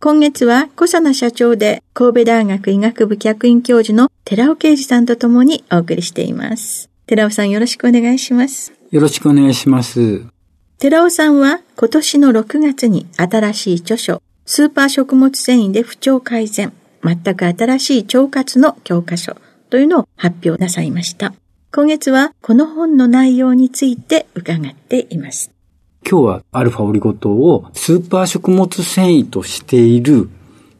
今月は小佐奈社長で神戸大学医学部客員教授の寺尾啓二さんとともにお送りしています。寺尾さんよろしくお願いします。よろしくお願いします。寺尾さんは今年の6月に新しい著書、スーパー食物繊維で不調改善、全く新しい腸活の教科書というのを発表なさいました。今月はこの本の内容について伺っています。今日はアルファオリゴ糖をスーパー食物繊維としている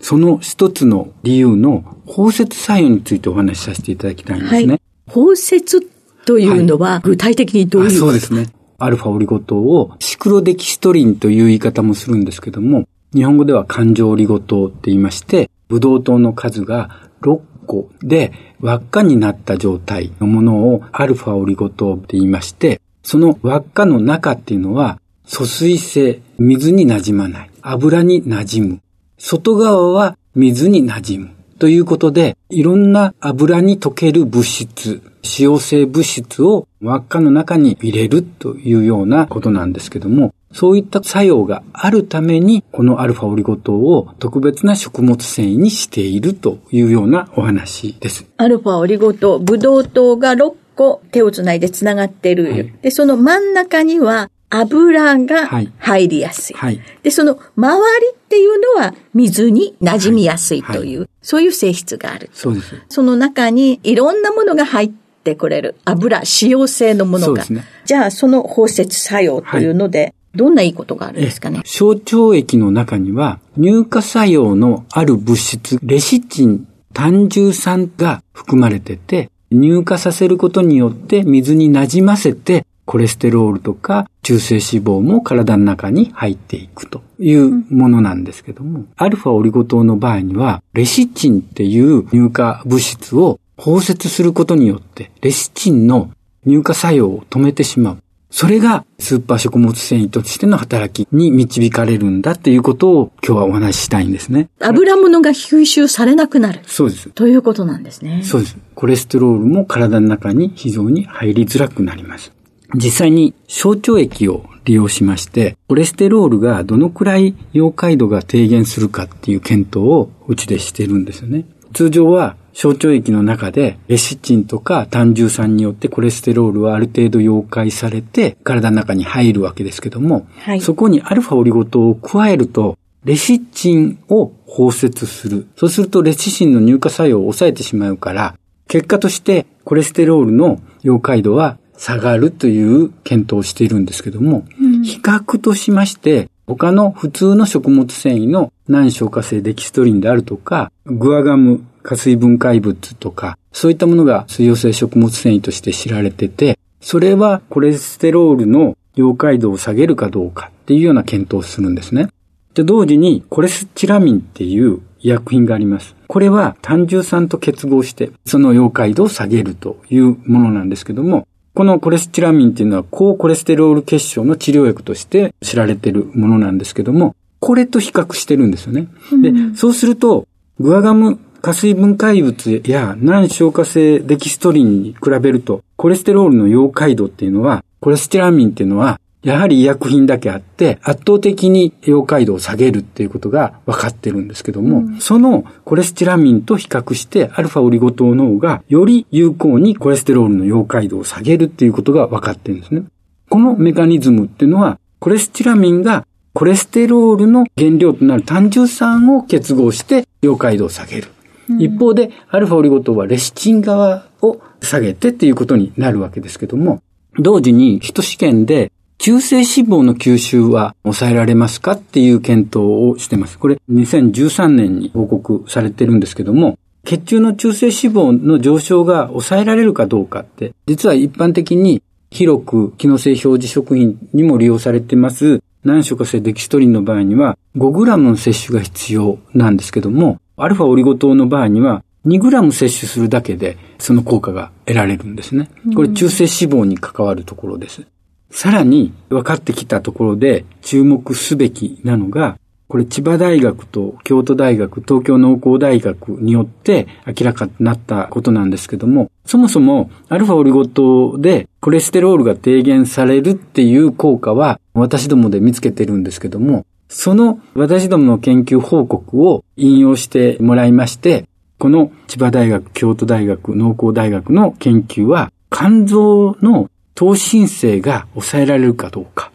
その一つの理由の包摂作用についてお話しさせていただきたいんですね。はい、包摂というのは具体的にどういう、はい、そうですね。アルファオリゴ糖をシクロデキストリンという言い方もするんですけども、日本語では環状オリゴ糖って言いまして、ブドウ糖の数が6個で輪っかになった状態のものをアルファオリゴ糖って言いまして、その輪っかの中っていうのは疎水性、水に馴染まない、油に馴染む。外側は水に馴染む。ということで、いろんな油に溶ける物質、使用性物質を輪っかの中に入れるというようなことなんですけども、そういった作用があるために、このアルファオリゴ糖を特別な食物繊維にしているというようなお話です。アルファオリゴ糖、ブドウ糖が6個手をつないでつながっている。はい、で、その真ん中には油が入りやすい。はい、で、その周りっていうのは水に馴染みやすいという、はい、そういう性質がある。そうです。その中にいろんなものが入ってくれる。油、使用性のものが。ね、じゃあ、その包摂作用というので、どんないいことがあるんですかね？小腸液の中には乳化作用のある物質、レシチン、単重酸が含まれてて、乳化させることによって水に馴染ませて、コレステロールとか中性脂肪も体の中に入っていくというものなんですけども、うん、アルファオリゴ糖の場合には、レシチンっていう乳化物質を包摂することによって、レシチンの乳化作用を止めてしまう。それがスーパー食物繊維としての働きに導かれるんだっていうことを今日はお話ししたいんですね。油物が吸収されなくなる。そうです。ということなんですね。そうです。コレステロールも体の中に非常に入りづらくなります。実際に小腸液を利用しまして、コレステロールがどのくらい溶解度が低減するかっていう検討をうちでしてるんですよね。通常は小腸液の中でレシチンとか単重酸によってコレステロールはある程度溶解されて体の中に入るわけですけども、はい、そこにアルファオリゴ糖を加えるとレシチンを包摂する。そうするとレシチンの乳化作用を抑えてしまうから、結果としてコレステロールの溶解度は下がるという検討をしているんですけども、うん、比較としまして、他の普通の食物繊維の難消化性デキストリンであるとか、グアガム、加水分解物とか、そういったものが水溶性食物繊維として知られてて、それはコレステロールの溶解度を下げるかどうかっていうような検討をするんですね。で、同時にコレスチラミンっていう医薬品があります。これは単重酸と結合して、その溶解度を下げるというものなんですけども、このコレスチラミンっていうのは高コレステロール結晶の治療薬として知られているものなんですけども、これと比較してるんですよね。で、そうすると、グアガム加水分解物や難消化性デキストリンに比べると、コレステロールの溶解度っていうのは、コレステラミンっていうのは、やはり医薬品だけあって、圧倒的に溶解度を下げるっていうことが分かってるんですけども、うん、そのコレステラミンと比較して、アルファオリゴ糖の方がより有効にコレステロールの溶解度を下げるっていうことが分かってるんですね。このメカニズムっていうのは、コレステラミンがコレステロールの原料となる単純酸を結合して溶解度を下げる。うん、一方で、アルファオリゴ糖はレシチン側を下げてっていうことになるわけですけども、同時に、ヒト試験で中性脂肪の吸収は抑えられますかっていう検討をしてます。これ2013年に報告されてるんですけども、血中の中性脂肪の上昇が抑えられるかどうかって、実は一般的に広く機能性表示食品にも利用されてます、難消化性デキストリンの場合には 5g の摂取が必要なんですけども、アルファオリゴ糖の場合には 2g 摂取するだけでその効果が得られるんですね。これ中性脂肪に関わるところです。さらに分かってきたところで注目すべきなのが、これ千葉大学と京都大学、東京農工大学によって明らかになったことなんですけども、そもそもアルファオリゴ糖でコレステロールが低減されるっていう効果は私どもで見つけてるんですけども、その私どもの研究報告を引用してもらいまして、この千葉大学、京都大学、農工大学の研究は肝臓の糖申請が抑えられるかどうか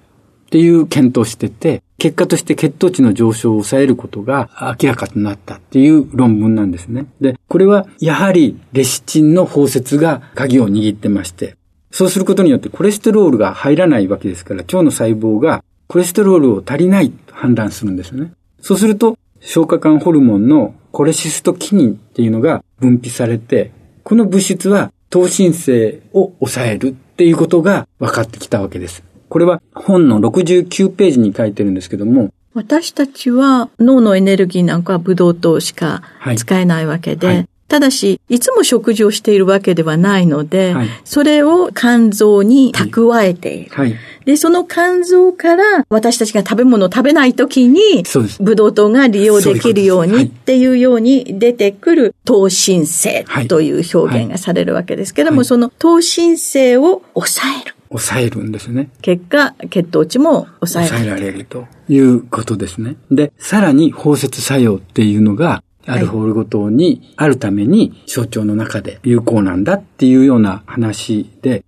っていう検討してて、結果として血糖値の上昇を抑えることが明らかとなったっていう論文なんですね。で、これはやはりレシチンの包摂が鍵を握ってまして、そうすることによってコレステロールが入らないわけですから、腸の細胞がコレステロールを足りないと判断するんですね。そうすると、消化管ホルモンのコレシストキニンっていうのが分泌されて、この物質は糖申請を抑えるっていうことが分かってきたわけです。これは本の69ページに書いてるんですけども、私たちは脳のエネルギーなんかはブドウ糖しか使えないわけで、はいはいただし、いつも食事をしているわけではないので、はい、それを肝臓に蓄えている。はい、で、その肝臓から私たちが食べ物を食べないときに、ブドウ糖が利用できるようにっていうように出てくる糖申請という表現がされるわけですけども、その糖申請を抑える。抑えるんですね。結果、血糖値も抑えられる。抑えられるということですね。で、さらに包摂作用っていうのが、アルフォールゴ糖にあるために小腸の中で有効なんだっていうような話で、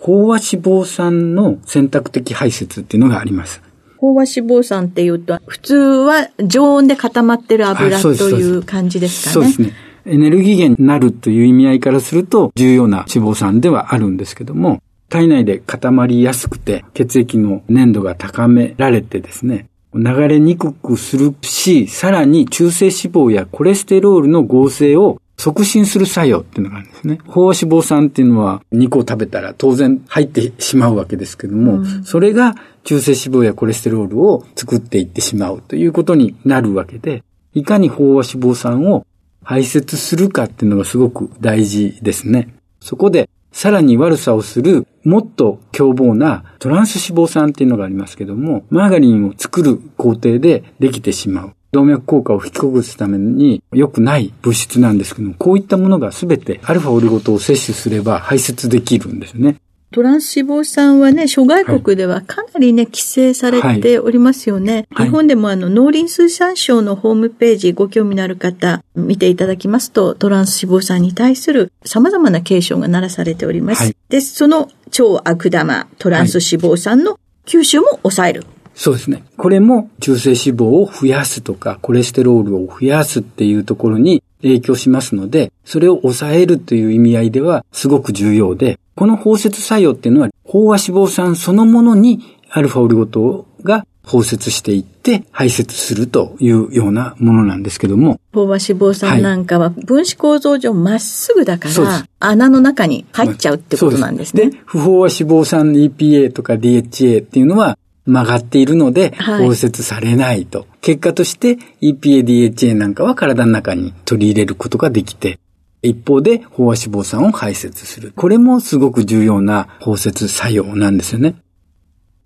飽和脂肪酸の選択的排泄っていうのがあります。飽和脂肪酸っていうと、普通は常温で固まってる油という感じですかね。そうですね。エネルギー源になるという意味合いからすると重要な脂肪酸ではあるんですけども、体内で固まりやすくて血液の粘度が高められてですね、流れにくくするし、さらに中性脂肪やコレステロールの合成を促進する作用っていうのがあるんですね。飽和脂肪酸っていうのは肉を食べたら当然入ってしまうわけですけども、うん、それが中性脂肪やコレステロールを作っていってしまうということになるわけで、いかに飽和脂肪酸を排泄するかっていうのがすごく大事ですね。そこでさらに悪さをするもっと凶暴なトランス脂肪酸っていうのがありますけども、マーガリンを作る工程でできてしまう。動脈硬化を引き起こすために良くない物質なんですけども、こういったものが全てアルファオリゴ糖を摂取すれば排泄できるんですよね。トランス脂肪酸はね、諸外国ではかなりね、規制されておりますよね。はい、日本でもあの、農林水産省のホームページご興味のある方、見ていただきますと、トランス脂肪酸に対する様々な警鐘が鳴らされております。はい、で、その超悪玉、トランス脂肪酸の吸収も抑える。そうですね。これも中性脂肪を増やすとか、コレステロールを増やすっていうところに影響しますので、それを抑えるという意味合いではすごく重要で、この包摂作用っていうのは、飽和脂肪酸そのものにアルファオリゴ糖が包摂していって排泄するというようなものなんですけども。飽和脂肪酸なんかは分子構造上まっすぐだから、穴の中に入っちゃうってことなんですね。で不飽和脂肪酸 EPA とか DHA っていうのは曲がっているので包摂されないと。はい、結果として EPA、DHA なんかは体の中に取り入れることができて、一方で飽和脂肪酸を排泄する。これもすごく重要な包摂作用なんですよね。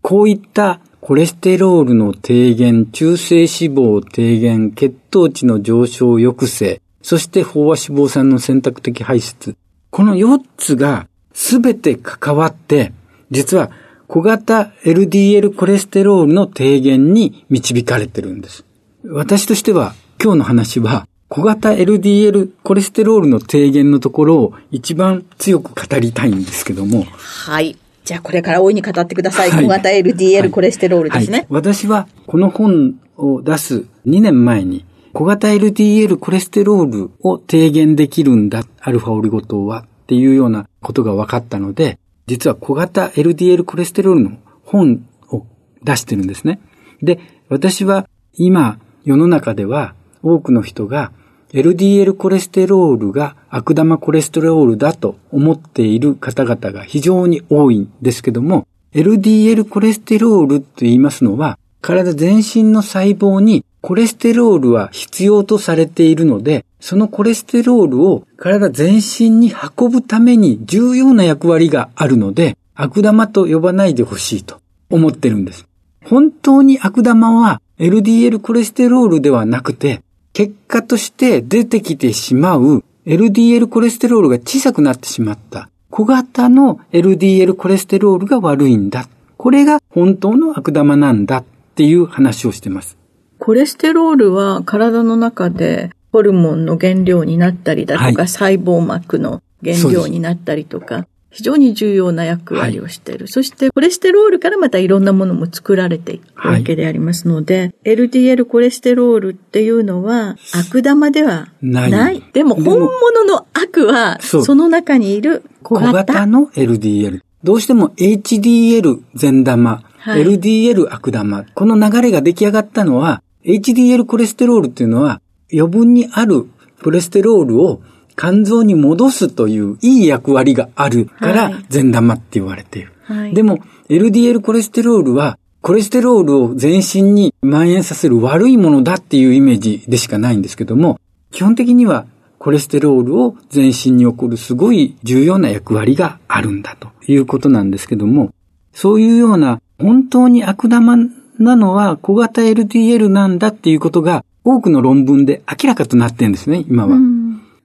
こういったコレステロールの低減、中性脂肪低減、血糖値の上昇抑制、そして飽和脂肪酸の選択的排出。この4つがすべて関わって、実は小型 LDL コレステロールの低減に導かれてるんです。私としては今日の話は小型 LDL コレステロールの低減のところを一番強く語りたいんですけども。はい。じゃあこれから大いに語ってください。はい、小型 LDL コレステロールですね、はいはい、私はこの本を出す2年前に小型 LDL コレステロールを低減できるんだ、アルファオリゴ糖はっていうようなことが分かったので、実は小型 LDL コレステロールの本を出してるんですね。で、私は今世の中では多くの人が LDL コレステロールが悪玉コレステロールだと思っている方々が非常に多いんですけども、LDL コレステロールと言いますのは、体全身の細胞にコレステロールは必要とされているので、そのコレステロールを体全身に運ぶために重要な役割があるので、悪玉と呼ばないでほしいと思ってるんです。本当に悪玉は LDL コレステロールではなくて、結果として出てきてしまう LDL コレステロールが小さくなってしまった小型の LDL コレステロールが悪いんだ。これが本当の悪玉なんだっていう話をしてます。コレステロールは体の中でホルモンの原料になったりだとか、はい、細胞膜の原料になったりとか、非常に重要な役割をしている。はい、そして、コレステロールからまたいろんなものも作られていくわけでありますので、はい、LDL コレステロールっていうのは悪玉ではない。でも、本物の悪は、その中にいる小型。小型の LDL。どうしても HDL 善玉、はい、LDL 悪玉。この流れが出来上がったのは、HDL コレステロールっていうのは、余分にあるコレステロールを肝臓に戻すといういい役割があるから善玉って言われている。はい、でも LDL コレステロールはコレステロールを全身に蔓延させる悪いものだっていうイメージでしかないんですけども、基本的にはコレステロールを全身に起こるすごい重要な役割があるんだということなんですけども、そういうような本当に悪玉なのは小型 LDL なんだっていうことが多くの論文で明らかとなってるんですね、今は。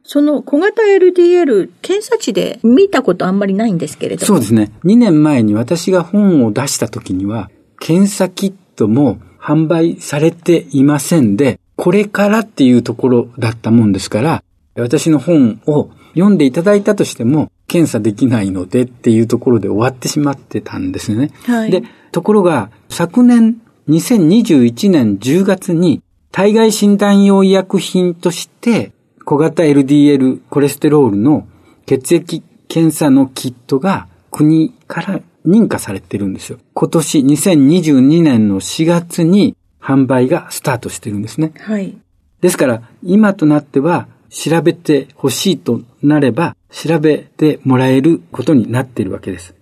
その小型 LDL、検査値で見たことあんまりないんですけれども。そうですね。2年前に私が本を出した時には、検査キットも販売されていませんで、これからっていうところだったもんですから、私の本を読んでいただいたとしても、検査できないのでっていうところで終わってしまってたんですね。はい、で、ところが、昨年2021年10月に体外診断用医薬品として小型 LDL コレステロールの血液検査のキットが国から認可されてるんですよ。今年2022年の4月に販売がスタートしてるんですね。はい。ですから、今となっては調べてほしいとなれば、調べてもらえることになっているわけです。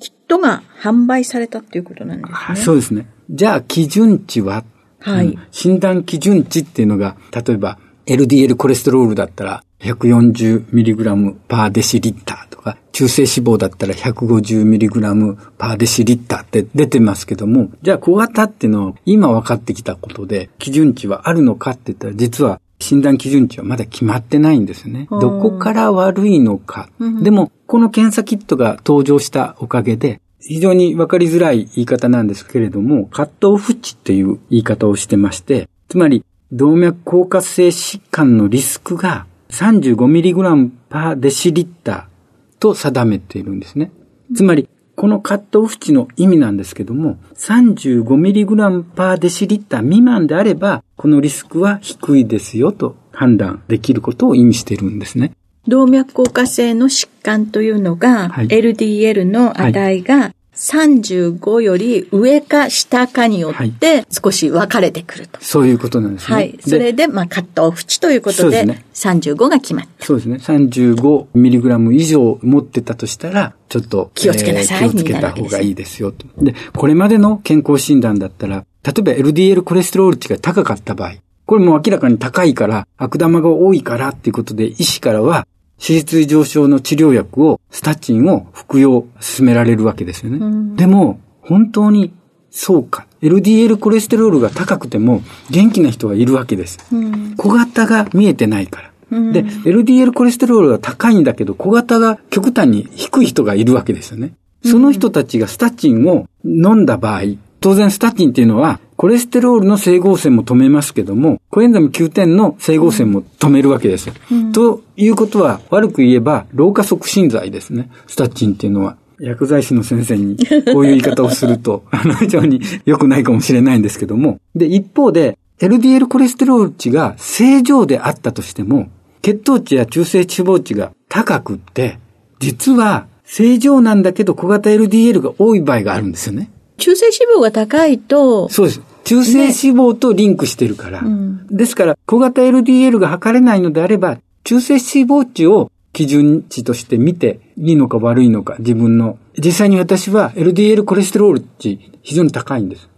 キットが販売されたっていうことなんですね。そうですね。じゃあ、基準値は？はい、診断基準値っていうのが、例えば LDL コレステロールだったら 140mg パーデシリッターとか、中性脂肪だったら 150mg パーデシリッターって出てますけども、じゃあ小型っていうのは今分かってきたことで基準値はあるのかって言ったら実は診断基準値はまだ決まってないんですね。どこから悪いのか。でも、この検査キットが登場したおかげで、非常に分かりづらい言い方なんですけれども、カットオフ値という言い方をしてまして、つまり動脈硬化性疾患のリスクが 35mg パーデシリッターと定めているんですね。つまり、このカットオフ値の意味なんですけども、35mg パーデシリッター未満であれば、このリスクは低いですよと判断できることを意味しているんですね。動脈硬化性の疾患というのが、はい、LDL の値が35より上か下かによって少し分かれてくると。そういうことなんですね。はい。それで、まあ、カットオフ値ということで、ね、35が決まった。そうですね。35mg 以上持ってたとしたら、ちょっと気をつけなさい、えー、気をつけた方がいいですよと。で、これまでの健康診断だったら、例えば LDL コレステロール値が高かった場合、これも明らかに高いから、悪玉が多いからっていうことで、医師からは、脂質異常症の治療薬を、スタチンを服用進められるわけですよね。うん、でも、本当にそうか。LDL コレステロールが高くても元気な人がいるわけです。うん、小型が見えてないから。で、LDL コレステロールが高いんだけど、小型が極端に低い人がいるわけですよね。その人たちがスタチンを飲んだ場合、当然スタチンっていうのは、コレステロールの整合線も止めますけども、コエンザム9点の整合線も止めるわけです。うん、ということは、悪く言えば、老化促進剤ですね。スタチンっていうのは。薬剤師の先生にこういう言い方をすると、あの、非常に良くないかもしれないんですけども。で、一方で、LDL コレステロール値が正常であったとしても、血糖値や中性脂肪値が高くって、実は正常なんだけど小型 LDL が多い場合があるんですよね。中性脂肪が高いと。そうです。中性脂肪とリンクしてるから。ねうん、ですから、小型 LDL が測れないのであれば、中性脂肪値を基準値として見て、いいのか悪いのか、自分の。実際に私は LDL コレステロール値非常に高いんです。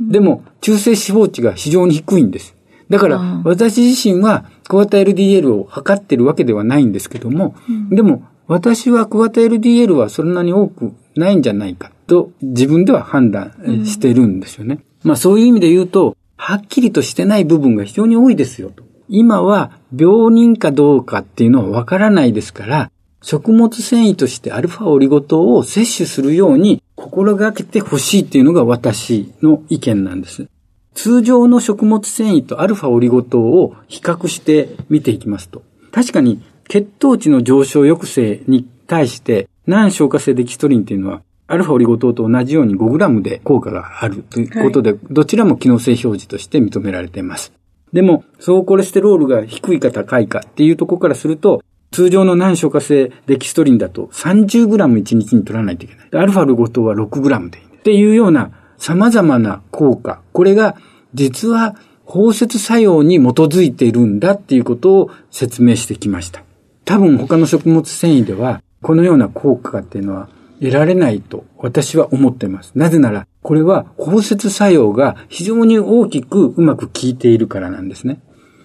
でも、中性脂肪値が非常に低いんです。だから、私自身は小型 LDL を測ってるわけではないんですけども、うん、でも、私は小型 LDL はそんなに多くないんじゃないかと自分では判断してるんですよね。まあそういう意味で言うと、はっきりとしてない部分が非常に多いですよと。今は病人かどうかっていうのはわからないですから、食物繊維としてアルファオリゴ糖を摂取するように心がけてほしいっていうのが私の意見なんです。通常の食物繊維とアルファオリゴ糖を比較して見ていきますと、確かに血糖値の上昇抑制に対して、難消化性デキストリンっていうのは、アルファオリゴ糖と同じように 5g で効果があるということで、はい、どちらも機能性表示として認められています。でも、総コレステロールが低いか高いかっていうところからすると、通常の難消化性デキストリンだと 30g 1日に取らないといけない。アルファオリゴ糖は 6g でいい。っていうような様々な効果。これが実は包摂作用に基づいているんだっていうことを説明してきました。多分他の食物繊維では、このような効果っていうのは得られないと私は思っています。なぜなら、これは包摂作用が非常に大きくうまく効いているからなんですね。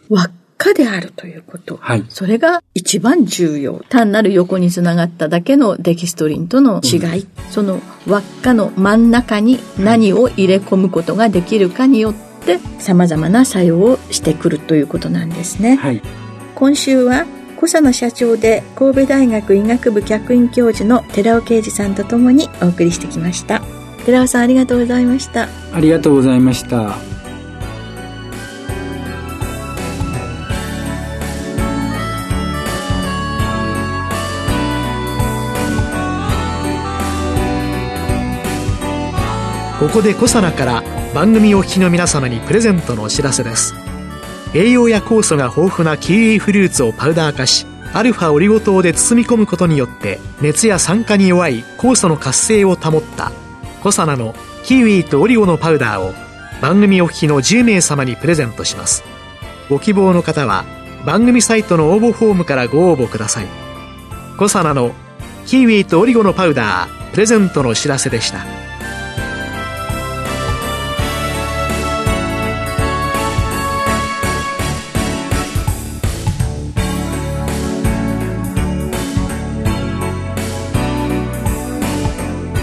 輪っかであるということ。はい。それが一番重要。単なる横につながっただけのデキストリンとの違い。うん、その輪っかの真ん中に何を入れ込むことができるかによって様々な作用をしてくるということなんですね。はい。今週は小佐野社長で神戸大学医学部客員教授の寺尾啓二さんとともにお送りしてきました。寺尾さんありがとうございました。ありがとうございました。ここで小佐奈から番組お聞きの皆様にプレゼントのお知らせです栄養や酵素が豊富なキウイフルーツをパウダー化しアルファオリゴ糖で包み込むことによって熱や酸化に弱い酵素の活性を保ったコサナのキウイとオリゴのパウダーを番組お聞きの10名様にプレゼントします。ご希望の方は番組サイトの応募フォームからご応募ください。コサナのキウイとオリゴのパウダープレゼントのお知らせでした。